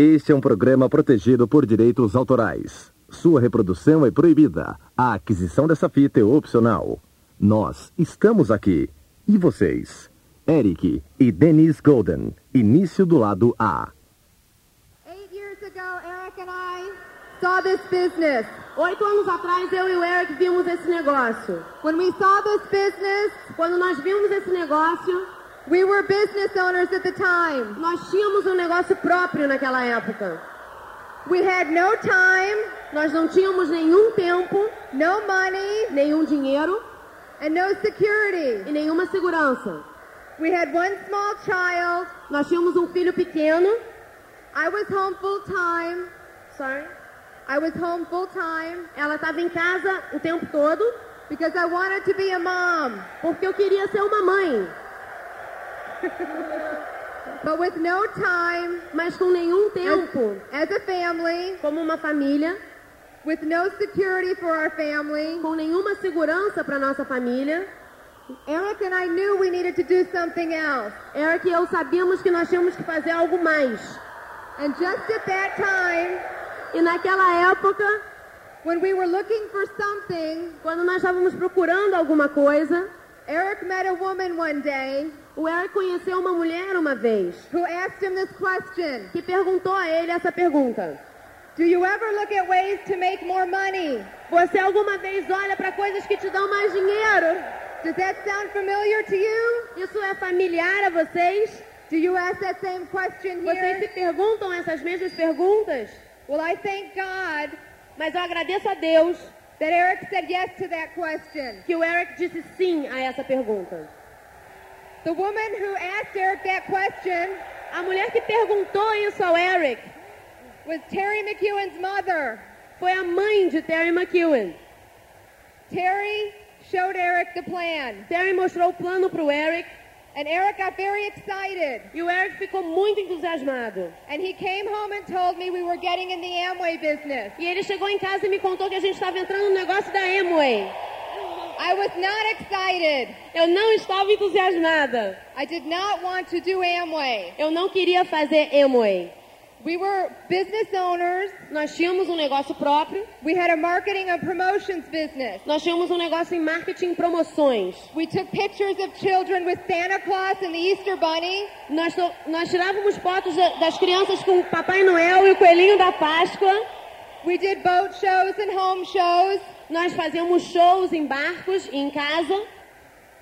Este é um programa protegido por direitos autorais. Sua reprodução é proibida. A aquisição dessa fita é opcional. Nós estamos aqui. E vocês? Eric e Denise Golden. Início do lado A. Eight years ago, Eric and I saw this business. Oito anos atrás, eu e o Eric vimos esse negócio. When we saw this business, Quando nós vimos esse negócio, we were business owners at the time. nós tínhamos um negócio próprio naquela época. We had no time, Nós não tínhamos nenhum tempo, no money, nenhum dinheiro and no security. e nenhuma segurança. We had one small child. Nós tínhamos um filho pequeno. I was home full time. Sorry. I was home full time Ela estava em casa o tempo todo because I wanted to be a mom. porque eu queria ser uma mãe. But with no time Mas com nenhum tempo, as a family, como uma família, with no security for our family, com nenhuma segurança para nossa família, Eric and I knew we needed to do something else. Eric e eu sabíamos que nós tínhamos que fazer algo mais. And just at that time, E naquela época, when we were looking for something, quando nós estávamos procurando alguma coisa, Eric met a woman one day o Eric conheceu uma mulher uma vez who asked him this question que perguntou a ele essa pergunta: Do you ever look at ways to make more money? Você alguma vez olha para coisas que te dão mais dinheiro? Does that sound familiar to you? Isso é familiar a vocês? Do you ask that same question Vocês se here? perguntam essas mesmas perguntas? Well, I thank God Mas eu agradeço a Deus that Eric said yes to that question. que o Eric disse sim a essa pergunta. The woman who asked Eric that question A mulher que perguntou isso ao Eric was Terry McEwen's mother. foi a mãe de Terry McEwen. Terry showed Eric the plan, Terry mostrou o plano para o Eric and Eric got very excited. e o Eric ficou muito entusiasmado. And he came home and told me we were getting in the Amway business. E ele chegou em casa e me contou que a gente estava entrando no negócio da Amway. I was not excited. Eu não estava entusiasmada. I did not want to do Amway. Eu não queria fazer Amway. We were business owners. Nós tínhamos um negócio próprio, We had a marketing and promotions business. nós tínhamos um negócio em marketing e promoções. We took pictures of children with Santa Claus and the Easter Bunny. Nós, nós tirávamos fotos da- das crianças com o Papai Noel e o Coelhinho da Páscoa. We did boat shows and home shows. Nós fazíamos shows em barcos e em casa.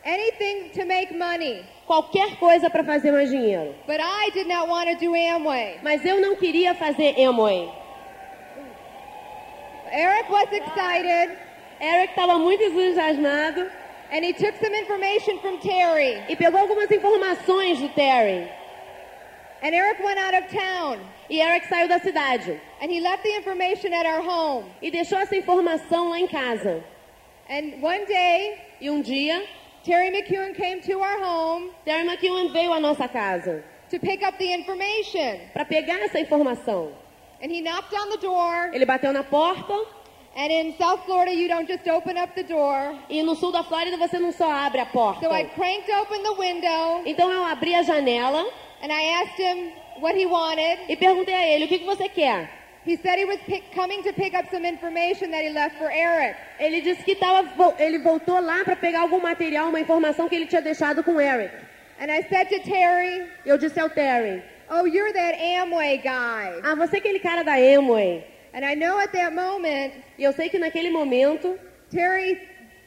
Anything to make money. Qualquer coisa para fazer mais dinheiro. But I did not want to do Amway. Mas eu não queria fazer Amway. Eric was excited Eric estava muito entusiasmado and he took some information from Terry. e pegou algumas informações do Terry. And Eric went out of town E Eric saiu da cidade and he left the information at our home. e deixou essa informação lá em casa. And one day, E um dia, Terry McEwen came to our home Terry McEwen veio à nossa casa to pick up the information. para pegar essa informação. And he knocked on the door. Ele bateu na porta And in South Florida, you don't just open up the door. e no sul da Flórida você não só abre a porta. So I cranked open the window Então eu abri a janela and I asked him what he wanted. e perguntei a ele o que, que você quer. He said he was pick, coming to pick up some information that he left for Eric. Ele disse que tava, ele voltou lá para pegar algum material, uma informação que ele tinha deixado com Eric. And I said to Terry, Eu disse ao Terry, Oh, you're that Amway guy. ah, você é aquele cara da Amway. And I know at that moment, E eu sei que naquele momento, Terry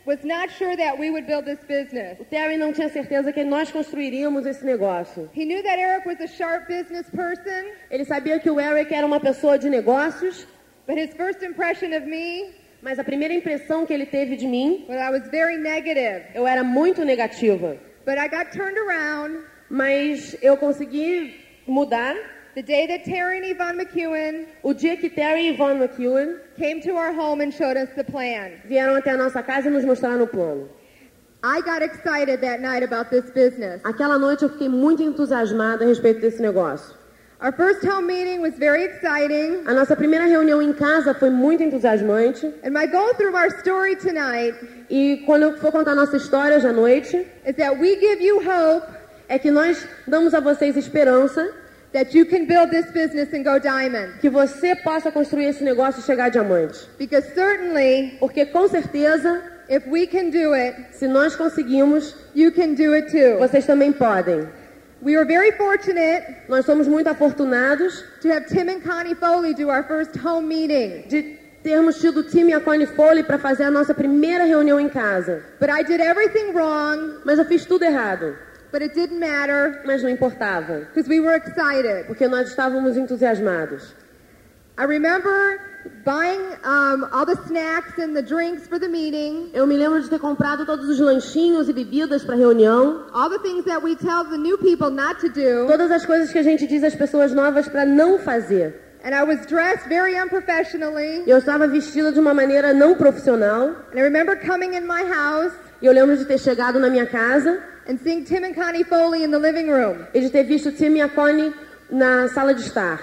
was not sure that we would build this business. o Terry não tinha certeza que nós construiríamos esse negócio. He knew that Eric was a sharp business person, Ele sabia que o Eric era uma pessoa de negócios, but his first impression of me mas a primeira impressão que ele teve de mim, was I was very negative. eu era muito negativa. But I got turned around Mas eu consegui mudar the day that Terry and Yvonne McEwen o dia que Terry e Von McEwen came to our home and showed us the plan. vieram até a nossa casa e nos mostraram o plano. I got excited that night about this business. Aquela noite eu fiquei muito entusiasmada a respeito desse negócio. Our first home meeting was very exciting. A nossa primeira reunião em casa foi muito entusiasmante. And my goal through our story tonight E quando eu for contar a nossa história hoje à noite, is that we give you hope é que nós damos a vocês esperança that you can build this business and go diamond. que você possa construir esse negócio e chegar a diamante. Because certainly, Porque com certeza, if we can do it, se nós conseguimos, you can do it too. vocês também podem. We were very fortunate Nós somos muito afortunados to have Tim and Connie Foley do our first home meeting. de termos tido o time e a Connie Foley para fazer a nossa primeira reunião em casa. But I did everything wrong, Mas eu fiz tudo errado. But it didn't matter Mas não importava. because we were excited. Porque nós estávamos entusiasmados. I remember buying um, all the snacks and the drinks for the meeting, Eu me lembro de ter comprado todos os lanchinhos e bebidas para a reunião. all the things that we tell the new people not to do. Todas as coisas que a gente diz às pessoas novas para não fazer. And I was dressed very unprofessionally. Eu estava vestida de uma maneira não profissional. And I remember coming in my house eu lembro de ter chegado na minha casa and seeing Tim and Connie Foley in the living room. e de ter visto Tim e a Connie na sala de estar.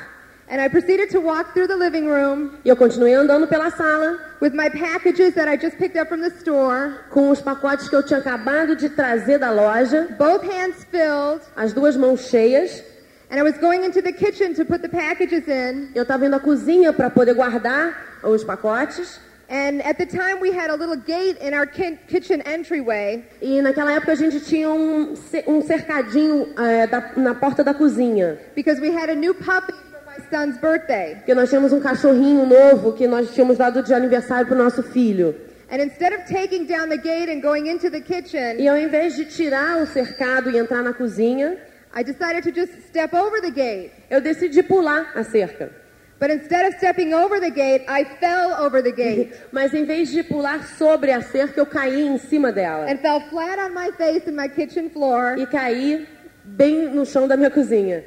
And I proceeded to walk through the living room E eu continuei andando pela sala with my packages that I just picked up from the store, com os pacotes que eu tinha acabado de trazer da loja, both hands filled. as duas mãos cheias. And I was going into the kitchen to put the packages in. Eu estava indo à cozinha para poder guardar os pacotes. And at the time, we had a little gate in our ki- kitchen entryway. E naquela época a gente tinha um, um cercadinho é, da- na porta da cozinha. because we had a new puppy for my son's birthday. Porque nós tínhamos um cachorrinho novo que nós tínhamos dado de aniversário para o nosso filho. And instead of taking down the gate and going into the kitchen, E ao invés de tirar o cercado e entrar na cozinha, I decided to just step over the gate. eu decidi pular a cerca. But instead of stepping over the gate, I fell over the gate Mas em vez de pular sobre a cerca, eu caí em cima dela. and fell flat on my face in my kitchen floor E caí bem no chão da minha cozinha.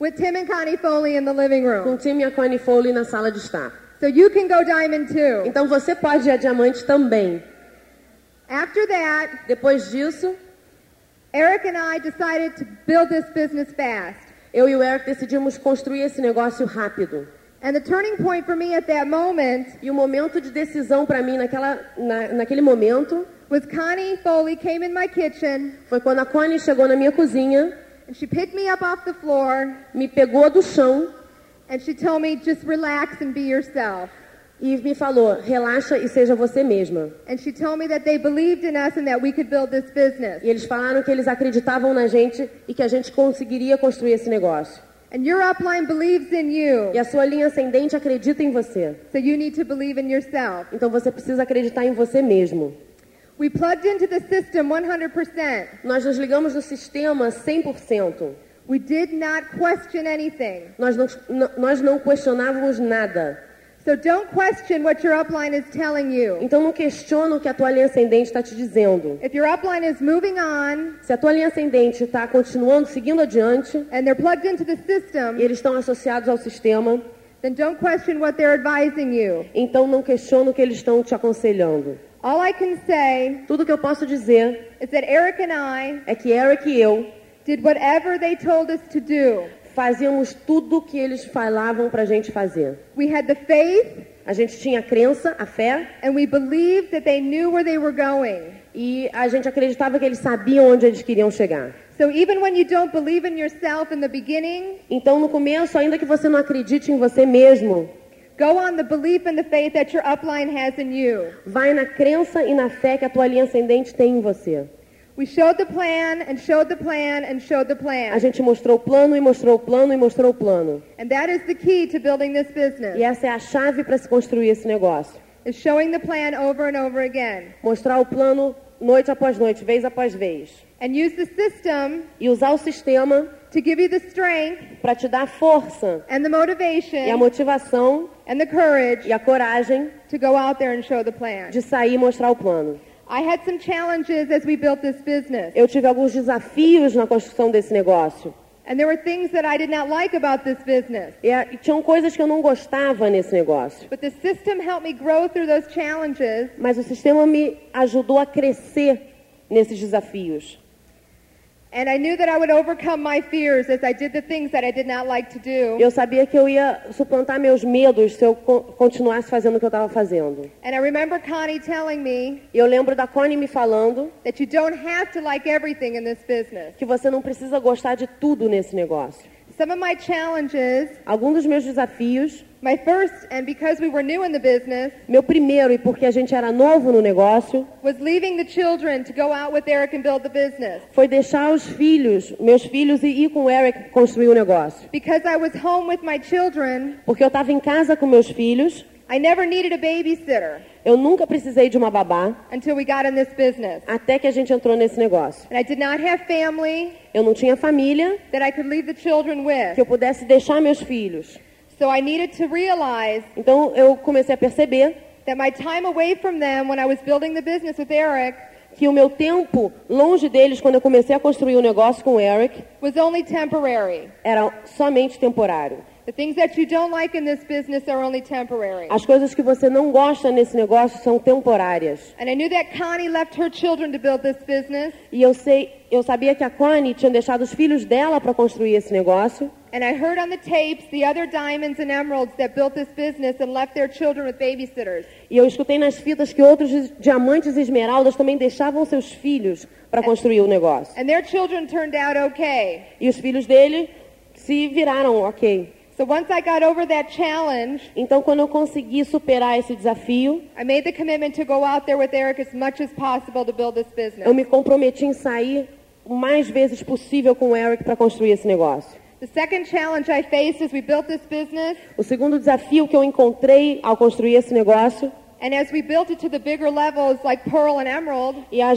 with Tim and Connie Foley in the living Com room. o Tim e a Connie Foley na sala de estar. So you can go diamond too. Então você pode ir a diamante também. After that, Depois disso, Eric and I decided to build this business fast. eu e o Eric decidimos construir esse negócio rápido. And the turning point for me at that moment E o momento de decisão para mim naquela, na, naquele momento was Connie Foley came in my kitchen foi quando a Connie chegou na minha cozinha, and she picked me up off the floor me pegou do chão and she told me just relax and be yourself. e me falou: relaxa e seja você mesma. And she told me that they believed in us and that we could build this business. E eles falaram que eles acreditavam na gente e que a gente conseguiria construir esse negócio. And your upline believes in you. E a sua linha ascendente acredita em você. So you need to believe in yourself. Então você precisa acreditar em você mesmo. We plugged into the system 100%. Nós nos ligamos no sistema 100%. We did not question anything. Nós não, nós não questionávamos nada. So don't question what your upline is telling you. Então não questiona o que a tua linha ascendente está te dizendo. If your upline is moving on Se a tua linha ascendente está continuando, seguindo adiante, and they're plugged into the e system, eles estão associados ao sistema, then don't question what they're advising you. então não questiona o que eles estão te aconselhando. All I can say Tudo que eu posso dizer is that Eric and I é que Eric e eu did whatever they told us to do. Fazíamos tudo que eles falavam para a gente fazer. We had the faith A gente tinha a crença, a fé, and we believed that they knew where they were going. e a gente acreditava que eles sabiam onde eles queriam chegar. So even when you don't believe in yourself in the beginning, Então, no começo, ainda que você não acredite em você mesmo, go on the belief and the faith that your upline has in you. vai na crença e na fé que a tua linha ascendente tem em você. We showed the plan and showed the plan and showed the A plan. gente mostrou o plano e mostrou o plano e mostrou o plano. And that is the key to building this business. E essa é a chave para se construir esse negócio. Is showing the plan over and over again. Mostrar o plano noite após noite, vez após vez. And use the system E usar o sistema to give you the strength para te dar força and the e a motivation motivação and the courage e a coragem to go out there and show the plan. de sair e mostrar o plano. I had some challenges as we built this business. Eu tive alguns desafios na construção desse negócio. And there were things that I did not like about this business. E, a- e tinham coisas que eu não gostava nesse negócio. But the system helped me grow through those challenges. Mas o sistema me ajudou a crescer nesses desafios. And I knew that I would overcome my fears as I did the things that I did not like to do. Eu sabia que eu ia suplantar meus medos se eu co- continuasse fazendo o que eu estava fazendo. And I remember Connie telling me eu lembro da Connie me falando that you don't have to like everything in this business. que você não precisa gostar de tudo nesse negócio. Some of my challenges, Alguns dos meus desafios, my first, and because we were new in the business, meu primeiro, e porque a gente era novo no negócio, was leaving the children to go out with Eric and build the business. foi deixar os filhos, meus filhos, e ir com o Eric construir o negócio. Because I was home with my children, Porque eu estava em casa com meus filhos, I never needed a babysitter eu nunca precisei de uma babá, until we got in this business. até que a gente entrou nesse negócio. And I did not have family Eu não tinha família that I could leave the children with. que eu pudesse deixar meus filhos. So I needed to realize Então eu comecei a perceber that my time away from them when I was building the business with Eric que o meu tempo longe deles, quando eu comecei a construir o negócio com o Eric, was only temporary. era somente temporário. The things that you don't like in this business are only temporary. As coisas que você não gosta nesse negócio são temporárias. And I knew that Connie left her children to build this business. E eu sei, eu sabia que a Connie tinha deixado os filhos dela para construir esse negócio. And I heard on the tapes the other diamonds and emeralds that built this business and left their children with babysitters. E eu escutei nas fitas que outros diamantes e esmeraldas também deixavam seus filhos para construir o negócio. And their children turned out okay. E os filhos dele se viraram ok. So once I got over that challenge, Então, quando eu consegui superar esse desafio, I made the commitment to go out there with Eric as much as possible to build this business. eu me comprometi em sair o mais vezes possível com o Eric para construir esse negócio. The second challenge I faced as we built this business, O segundo desafio que eu encontrei ao construir esse negócio and as we built it to the bigger levels like Pearl and Emerald, e ao,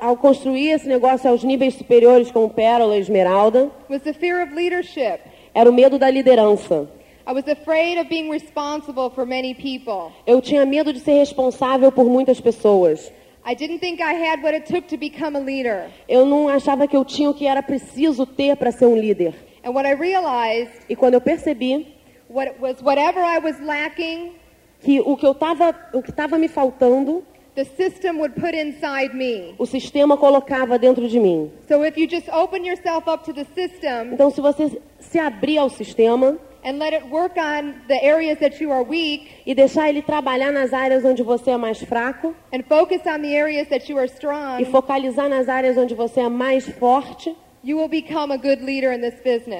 ao construir esse negócio aos níveis superiores como Pérola e Esmeralda, was the fear of leadership. Era o medo da liderança. I was afraid of being responsible for many people. Eu tinha medo de ser responsável por muitas pessoas. I didn't think I had what it took to become a leader. Eu não achava que eu tinha o que era preciso ter para ser um líder. And what I realized E quando eu percebi what was whatever I was lacking, que o que eu tava, o que estava me faltando, the system would put inside me. o sistema colocava dentro de mim. So if you just open yourself up to the system Então, se você se abrir ao sistema and let it work on the areas that you are weak e deixar ele trabalhar nas áreas onde você é mais fraco e focalizar nas áreas onde você é mais forte,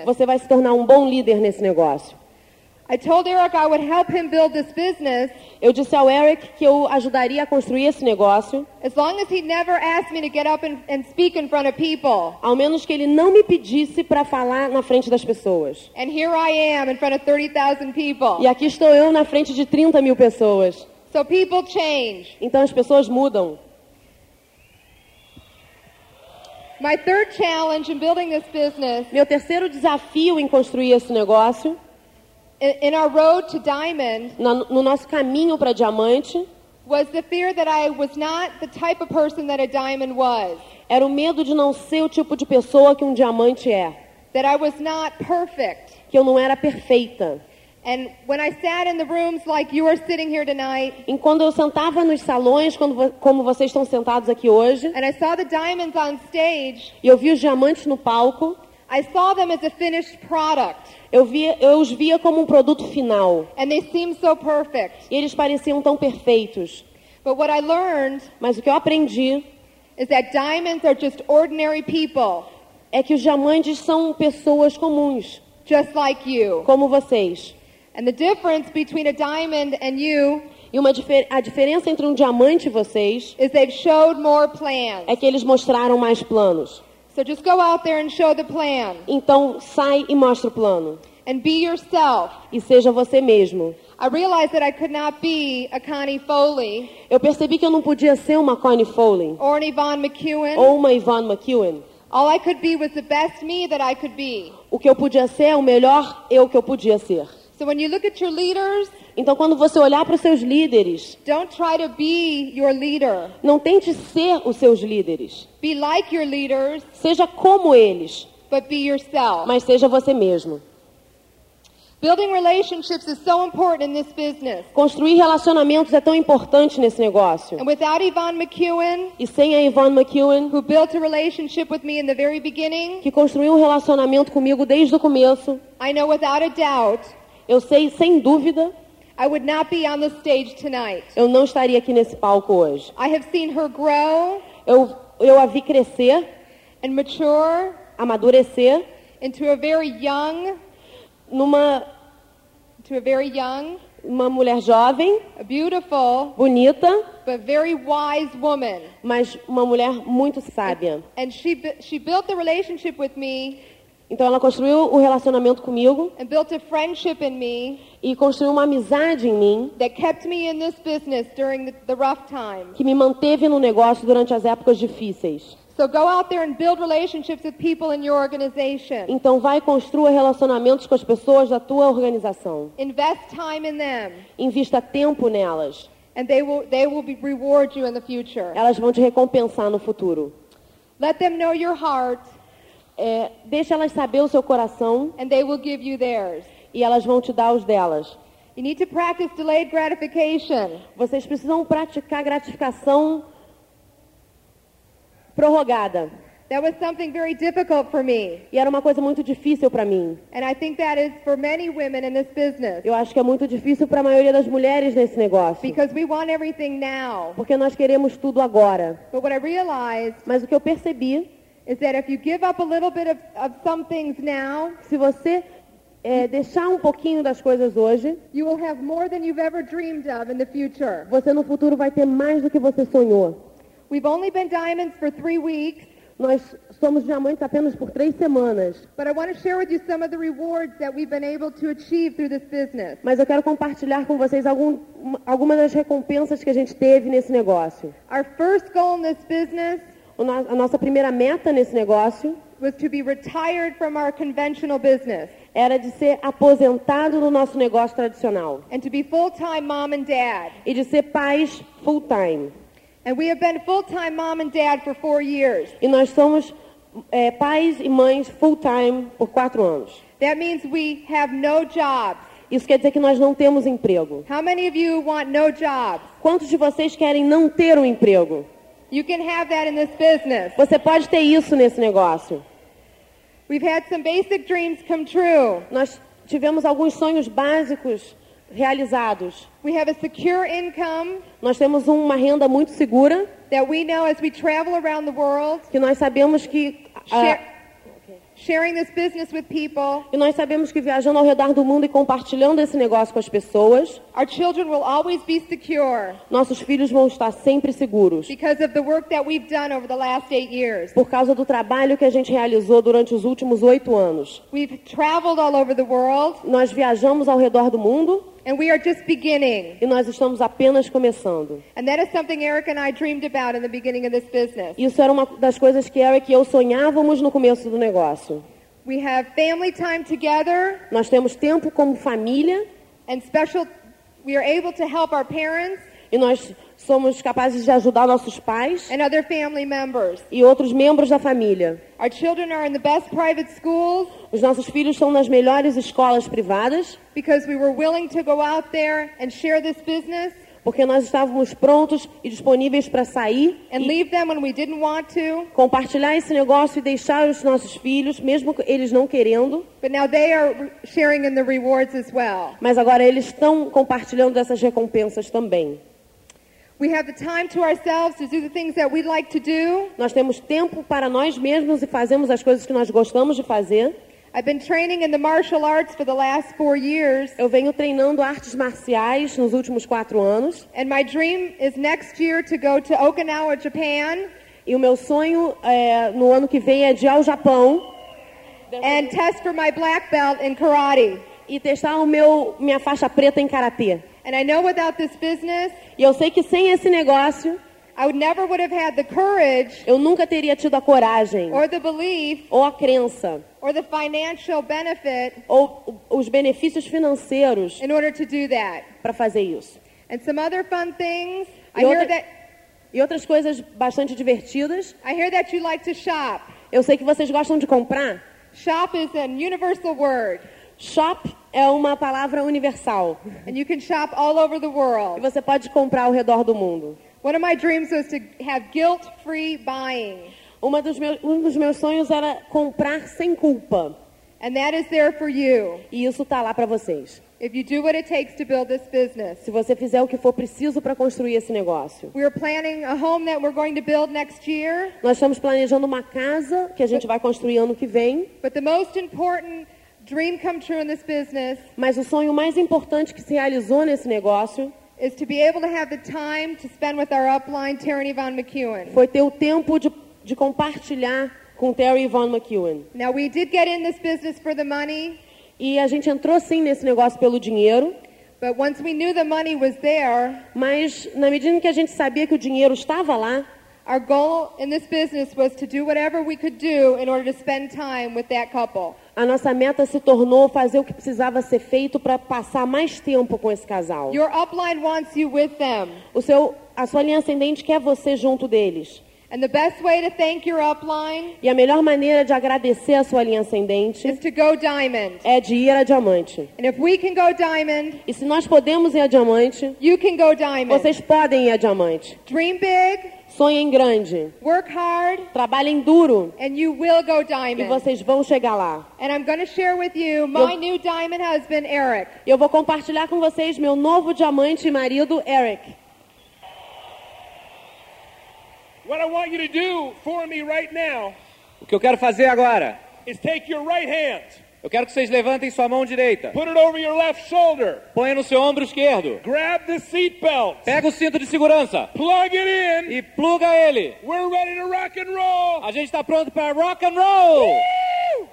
você vai se tornar um bom líder nesse negócio. Eu disse ao Eric que eu ajudaria a construir esse negócio, as long as he never asked me to get up and, speak in front of people. ao menos que ele não me pedisse para falar na frente das pessoas. And here I am in front of 30,000 people. E aqui estou eu na frente de 30 mil pessoas. So people change. Então as pessoas mudam. My third challenge in building this business, Meu terceiro desafio em construir esse negócio, in, our road to diamond, na- no nosso caminho para diamante, was the fear that I was not the type of person that a diamond was. era o medo de não ser o tipo de pessoa que um diamante é. That I was not perfect. Que eu não era perfeita. And when I sat in the rooms like you are sitting here tonight, E quando eu sentava nos salões, quando como vocês estão sentados aqui hoje, and I saw the diamonds on stage, e eu via os diamantes no palco, I saw them as a finished product. eu, via, eu os via como um produto final. And they seemed so perfect. E eles pareciam tão perfeitos. But what I learned Mas o que eu aprendi is that diamonds are just ordinary people, é que os diamantes são pessoas comuns, just like you. como vocês. And the difference between a diamond and you E uma difer- a diferença entre um diamante e vocês is they've showed more plans. é que eles mostraram mais planos. So just go out there and show the plan Então, sai e mostra o plano. and be yourself. E seja você mesmo. I realized that I could not be a Connie Foley Eu percebi que eu não podia ser uma Connie Foley or an Yvonne McEwen. ou uma Yvonne McEwen. All I could be was the best me that I could be. O que eu podia ser é o melhor eu que eu podia ser. So when you look at your leaders, Então, quando você olhar para os seus líderes, don't try to be your leader. não tente ser os seus líderes. Be like your leaders, Seja como eles, but be yourself. mas seja você mesmo. Building relationships is so important in this business. Construir relacionamentos é tão importante nesse negócio. And without Yvonne McEwen, E sem a Yvonne McEwen, who built a relationship with me in the very beginning, que construiu um relacionamento comigo desde o começo, I know without a doubt eu sei sem dúvida, I would not be on the stage tonight. eu não estaria aqui nesse palco hoje. I have seen her grow Eu, eu a vi crescer, and mature amadurecer into a very young, numa to a very young, uma mulher jovem, a beautiful, bonita, but very wise woman. mas uma mulher muito sábia. And she bu- she built the relationship with me Então ela construiu o relacionamento comigo and built a friendship in me e construiu uma amizade em mim that kept me in this business during the, the rough times. que me manteve no negócio durante as épocas difíceis. So go out there and build relationships with people in your organization. Então vai e construa relacionamentos com as pessoas da tua organização. Invest time in them, Invista tempo nelas. and they will they will reward you in the future. Elas vão te recompensar no futuro. Let them know your heart, É, deixa elas saber o seu coração and they will give you theirs. e elas vão te dar os delas. You need to practice delayed gratification. Vocês precisam praticar gratificação prorrogada. That was something very difficult for me, E era uma coisa muito difícil para mim. and I think that is for many women in this business Eu acho que é muito difícil para a maioria das mulheres nesse negócio. because we want everything now. Porque nós queremos tudo agora. But what I realized Mas o que eu percebi, is that if you give up a little bit of, of some things now, se você é, deixar um pouquinho das coisas hoje, you will have more than you've ever dreamed of in the future. você no futuro vai ter mais do que você sonhou. We've only been diamonds for three weeks, Nós somos diamantes apenas por três semanas. but I want to share with you some of the rewards that we've been able to achieve through this business. Mas eu quero compartilhar com vocês algum, algumas das recompensas que a gente teve nesse negócio. Our first goal in this business a nossa primeira meta nesse negócio was to be retired from our conventional business era de ser aposentado do nosso negócio tradicional and to be full-time mom and dad. e de ser pais full time. And we have been full-time mom and dad for four years. E nós somos é, pais e mães full time por quatro anos. That means we have no jobs. Isso quer dizer que nós não temos emprego. How many of you want no jobs? Quantos de vocês querem não ter um emprego? You can have that in this business. Você pode ter isso nesse negócio. We've had some basic dreams come true. Nós tivemos alguns sonhos básicos realizados. We have a secure income Nós temos uma renda muito segura, that we know as we travel around the world, que nós sabemos que share, sharing this business with people, e nós sabemos que viajando ao redor do mundo e compartilhando esse negócio com as pessoas, our children will always be secure nossos filhos vão estar sempre seguros. because of the work that we've done over the last eight years. Por causa do trabalho que a gente realizou durante os últimos oito anos. We've traveled all over the world, Nós viajamos ao redor do mundo and we are just beginning. e nós estamos apenas começando. And that is something Eric and I dreamed about in the beginning of this business. Isso era uma das coisas que Eric e eu sonhávamos no começo do negócio. We have family time together Nós temos tempo como família and special, we are able to help our parents e nós somos capazes de ajudar nossos pais and other family members. e outros membros da família. Our children are in the best private schools Os nossos filhos estão nas melhores escolas privadas because we were willing to go out there and share this business porque nós estávamos prontos e disponíveis para sair and e leave them when we didn't want to. compartilhar esse negócio e deixar os nossos filhos, mesmo eles não querendo, But now they are re- sharing in the rewards as well. mas agora eles estão compartilhando dessas recompensas também. Nós temos tempo para nós mesmos e fazemos as coisas que nós gostamos de fazer. I've been training in the martial arts for the last four years, Eu venho treinando artes marciais nos últimos quatro anos and my dream is next year to go to Okinawa, Japan, e o meu sonho é, no ano que vem é de ir ao Japão and test for my black belt in karate. e testar o meu minha faixa preta em karatê. And I know without this business, E eu sei que sem esse negócio I would never would have had the courage eu nunca teria tido a coragem or the belief ou a crença or the financial benefit ou os benefícios financeiros in order to do that. para fazer isso. And some other fun things. I E hear outra- that E outras coisas bastante divertidas. I hear that you like to shop. Eu sei que vocês gostam de comprar. Shop is a universal word, Shop é uma palavra universal. and you can shop all over the E world. você pode comprar ao redor do mundo. One of my dreams was to have guilt-free buying. Uma dos meus, um dos meus sonhos era comprar sem culpa. And that is there for you E isso tá lá para vocês. if you do what it takes to build this business. Se você fizer o que for preciso para construir esse negócio. We're planning a home that we're going to build next year, Nós estamos planejando uma casa que a gente vai construir ano que vem, but the most important dream come true in this business mas o sonho mais importante que se realizou nesse negócio is to be able to have the time to spend with our upline, Terry Yvonne McEwen. foi ter o tempo de, de compartilhar com Terry Von McEwen. Now, we did get in this business for the money, E a gente entrou sim nesse negócio pelo dinheiro, but once we knew the money was there, mas na medida em que a gente sabia que o dinheiro estava lá, our goal in this business was to do whatever we could do in order to spend time with that couple. a nossa meta se tornou fazer o que precisava ser feito para passar mais tempo com esse casal. Your upline wants you with them. O seu, a sua linha ascendente quer você junto deles. And the best way to thank your upline E a melhor maneira de agradecer a sua linha ascendente is to go diamond. é de ir a diamante. And if we can go diamond, E se nós podemos ir a diamante, you can go diamond. vocês podem ir a diamante. Dream big, Sonhem grande, work hard, trabalhem duro and you will go e diamond. vocês vão chegar lá. And I'm going to share with you my Eu- new diamond husband, Eric. Eu vou compartilhar com vocês meu novo diamante e marido, Eric. What I want you to do for me right now O que eu quero fazer agora, is take your right hand, eu quero que vocês levantem sua mão direita, put it over your left shoulder, ponha no seu ombro esquerdo, grab the seat belt, pega o cinto de segurança plug it in. e pluga ele. We're ready to rock and roll. A gente está pronto para rock and roll. Woo!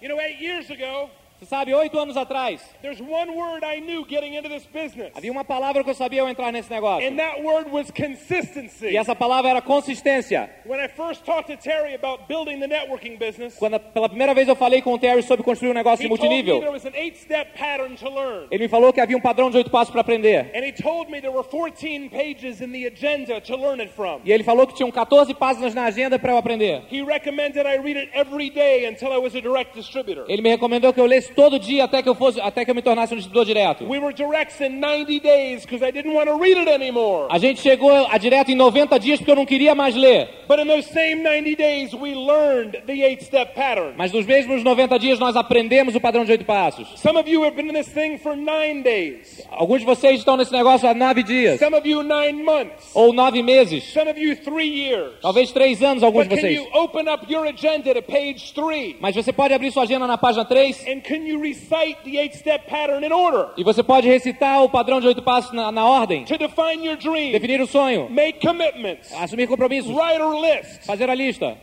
You know, eight years ago, Você sabe, oito anos atrás, there's one word I knew getting into this business, havia uma palavra que eu sabia ao entrar nesse negócio. and that word was consistency. E essa palavra era consistência. When I first talked to Terry about building the networking business, Quando pela primeira vez eu falei com o Terry sobre construir um negócio he de told me there multinível, was an eight-step pattern to learn. ele me falou que havia um padrão de oito passos para aprender. And he told me there were 14 pages in the agenda to learn it from. E ele falou que tinham 14 páginas na agenda para eu aprender. He recommended I read it every day until I was a direct distributor. Ele me recomendou que eu lesse todo dia até que eu fosse, até que eu me tornasse um distribuidor direto. We were directs in 90 days because I didn't want to read it anymore. A gente chegou a direto em 90 dias porque eu não queria mais ler. But in those same 90 days, we learned the eight step pattern. Mas nos mesmos 90 dias nós aprendemos o padrão de oito passos. Some of you have been in this thing for nine days, Alguns de vocês estão nesse negócio há nove dias, some of you nine months, ou nove meses, some of you three years. talvez três anos, alguns But de can vocês. you open up your agenda to page three? Mas você pode abrir sua agenda na página 3 And can you recite the eight step pattern in order e você pode recitar o padrão de oito passos na, na ordem, to define your dream, definir o sonho, make commitments, assumir compromissos, write a list, fazer a lista,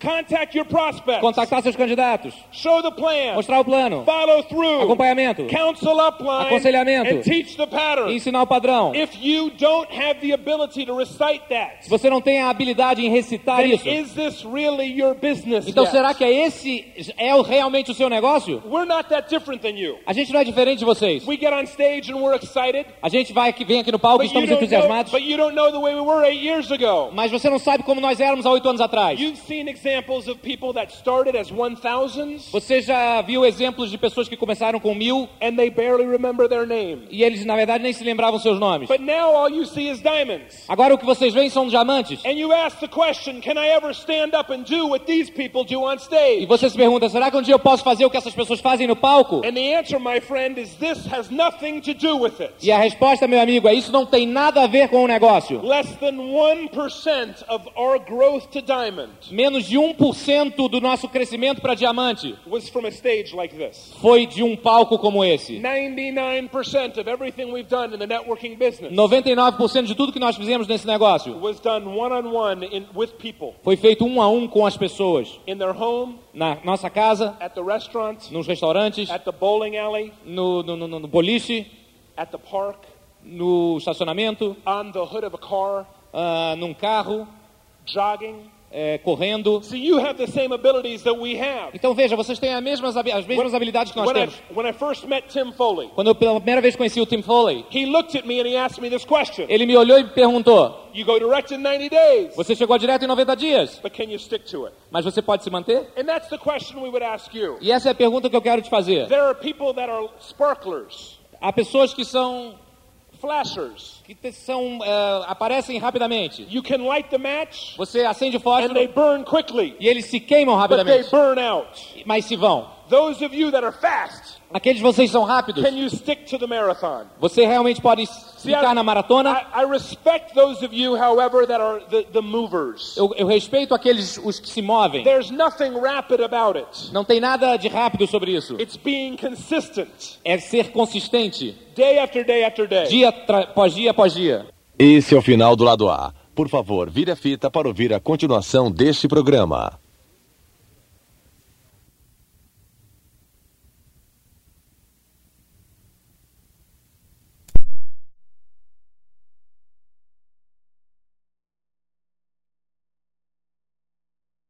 contact your prospects, contactar seus candidatos, show the plan, mostrar o plano, follow through, acompanhamento, counsel upline, Aconselhamento. and teach the e pattern. ensinar o padrão. If you don't have the ability to recite that, Se você não tem a habilidade em recitar then isso, is this really your business? então yet? será que é esse é realmente o seu negócio? We're not that different than you. A gente não é diferente de vocês. We get on stage and we're excited, A gente vai aqui, vem aqui no palco, but you, estamos don't know, entusiasmados, but you don't know the way we were eight years ago. mas você não sabe como nós éramos há oito anos atrás. You've seen examples of people that started as 1,000s Você já viu exemplos de pessoas que começaram com mil and they barely remember their name. e eles, na verdade, nem se lembravam seus nomes. But now all you see is diamonds. Agora o que vocês veem são diamantes. And you ask the question, can I ever stand up and do what these people do on E stage? você se pergunta, será que um dia eu posso fazer o que essas pessoas fazem no palco? And the answer, my friend, is this has nothing to do with it. E a resposta, meu amigo, é isso não tem nada a ver com o negócio. Less than 1% of our growth to diamond Menos de 1% do nosso crescimento para diamante was from a stage like this. foi de um palco como esse. 99% of everything we've done in the networking business 99% de tudo que nós fizemos nesse negócio was done one on one in with people foi feito um a um com as pessoas. in their home, Na nossa casa, at the restaurant, nos restaurantes, at the bowling alley, no, no, no, no boliche, at the park, no estacionamento, on the hood of a car, ah, num carro, jogging. É, correndo. So you have the same abilities that we have. Então veja, vocês têm as mesmas, as mesmas habilidades que nós When I, temos. when I first met Tim Foley, Quando eu pela primeira vez conheci o Tim Foley, he looked at me and he asked me this question. ele me olhou e me perguntou: You go direct in 90 days, Você chegou direto em 90 dias, but can you stick to it? mas você pode se manter? And that's the question we would ask you. E essa é a pergunta que eu quero te fazer. There are people that are sparklers. Há pessoas que são flashers. que são, eh, aparecem rapidamente. You can light the match Você acende o and fósforo they burn quickly, e eles se queimam but they rapidamente, burn out. mas se vão. Those of you that are fast, Aqueles de vocês são rápidos. can you stick to the marathon? Você realmente pode See, I- ficar na maratona. I, I respect those of you, however, that are the, the movers. Eu, eu respeito aqueles os que se movem. There's nothing rapid about it. Não tem nada de rápido sobre isso. It's being consistent, É ser consistente, day after day after day. dia após dia após dia. Esse é o final do lado A. Por favor, vire a fita para ouvir a continuação deste programa.